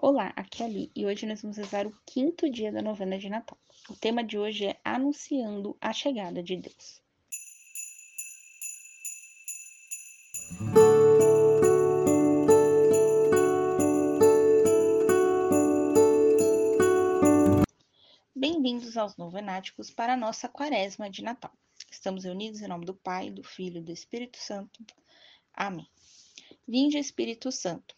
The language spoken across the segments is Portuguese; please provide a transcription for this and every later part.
Olá, aqui é a Li e hoje nós vamos rezar o quinto dia da novena de Natal. O tema de hoje é Anunciando a Chegada de Deus. Bem-vindos aos novenáticos para a nossa quaresma de Natal. Estamos reunidos em nome do Pai, do Filho e do Espírito Santo. Amém. Vinde, Espírito Santo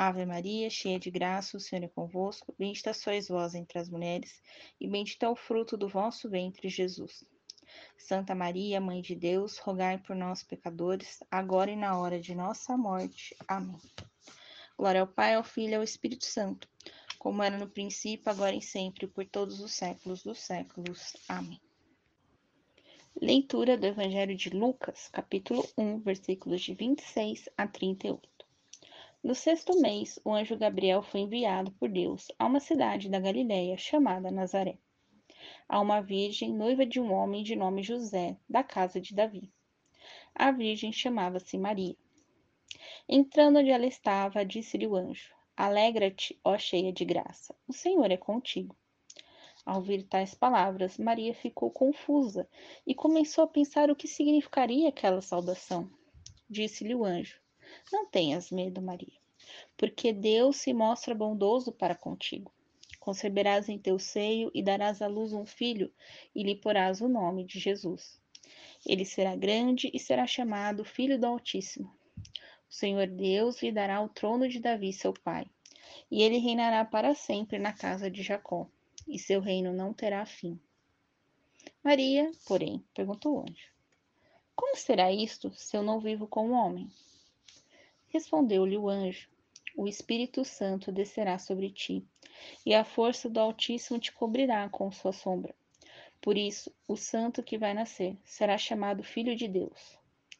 Ave Maria, cheia de graça, o Senhor é convosco. Bendita sois vós entre as mulheres, e bendito é o fruto do vosso ventre, Jesus. Santa Maria, Mãe de Deus, rogai por nós, pecadores, agora e na hora de nossa morte. Amém. Glória ao Pai, ao Filho e ao Espírito Santo, como era no princípio, agora e sempre, por todos os séculos dos séculos. Amém. Leitura do Evangelho de Lucas, capítulo 1, versículos de 26 a 38. No sexto mês, o anjo Gabriel foi enviado por Deus a uma cidade da Galiléia chamada Nazaré, a uma virgem noiva de um homem de nome José, da casa de Davi. A virgem chamava-se Maria. Entrando onde ela estava, disse-lhe o anjo: Alegra-te, ó cheia de graça, o Senhor é contigo. Ao ouvir tais palavras, Maria ficou confusa e começou a pensar o que significaria aquela saudação. Disse-lhe o anjo: não tenhas medo, Maria, porque Deus se mostra bondoso para contigo. Conceberás em teu seio e darás à luz um filho, e lhe porás o nome de Jesus. Ele será grande e será chamado Filho do Altíssimo. O Senhor Deus lhe dará o trono de Davi, seu pai, e ele reinará para sempre na casa de Jacó, e seu reino não terá fim. Maria, porém, perguntou o anjo: Como será isto se eu não vivo com o homem? Respondeu-lhe o anjo: O Espírito Santo descerá sobre ti, e a força do Altíssimo te cobrirá com sua sombra. Por isso, o santo que vai nascer será chamado Filho de Deus.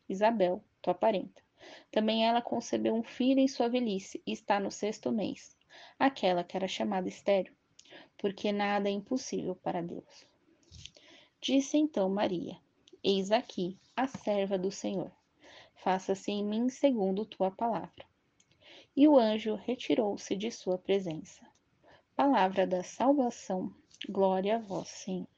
Isabel, tua parenta. Também ela concebeu um filho em sua velhice e está no sexto mês, aquela que era chamada estéreo, porque nada é impossível para Deus. Disse então Maria: Eis aqui a serva do Senhor faça-se em mim segundo tua palavra. E o anjo retirou-se de sua presença. Palavra da salvação, glória a vós, Senhor.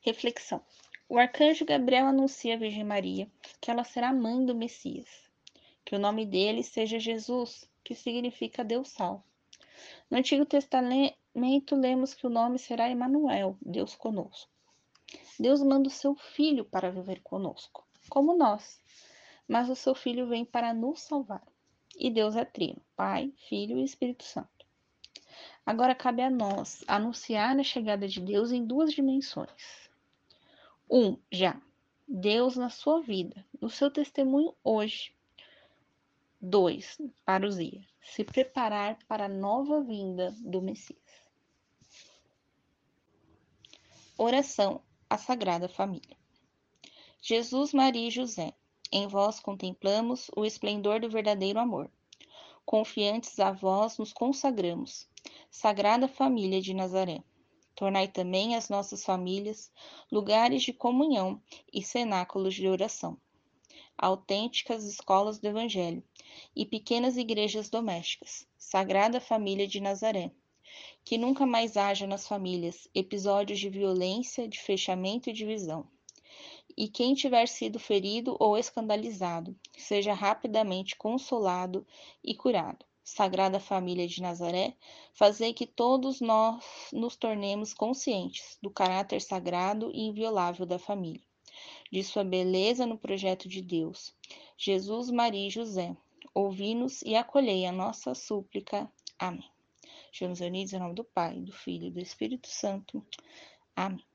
Reflexão. O arcanjo Gabriel anuncia à Virgem Maria que ela será mãe do Messias, que o nome dele seja Jesus, que significa Deus salvo. No Antigo Testamento lemos que o nome será Emanuel, Deus conosco. Deus manda o seu filho para viver conosco, como nós, mas o seu Filho vem para nos salvar. E Deus é trino, Pai, Filho e Espírito Santo. Agora cabe a nós anunciar a chegada de Deus em duas dimensões. Um, já, Deus na sua vida, no seu testemunho hoje. Dois, parousia, se preparar para a nova vinda do Messias. Oração à Sagrada Família. Jesus, Maria e José, em vós contemplamos o esplendor do verdadeiro amor. Confiantes a vós nos consagramos, Sagrada Família de Nazaré. Tornai também as nossas famílias lugares de comunhão e cenáculos de oração, autênticas escolas do Evangelho e pequenas igrejas domésticas, Sagrada Família de Nazaré. Que nunca mais haja nas famílias episódios de violência, de fechamento e divisão e quem tiver sido ferido ou escandalizado seja rapidamente consolado e curado. Sagrada Família de Nazaré, fazei que todos nós nos tornemos conscientes do caráter sagrado e inviolável da família, de sua beleza no projeto de Deus. Jesus, Maria e José, ouvi-nos e acolhei a nossa súplica. Amém. Estamos unidos em nome do Pai, do Filho e do Espírito Santo. Amém.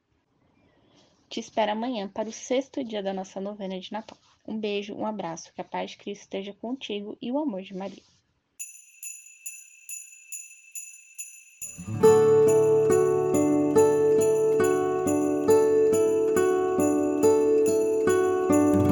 Te espero amanhã para o sexto dia da nossa novena de Natal. Um beijo, um abraço, que a paz de Cristo esteja contigo e o amor de Maria.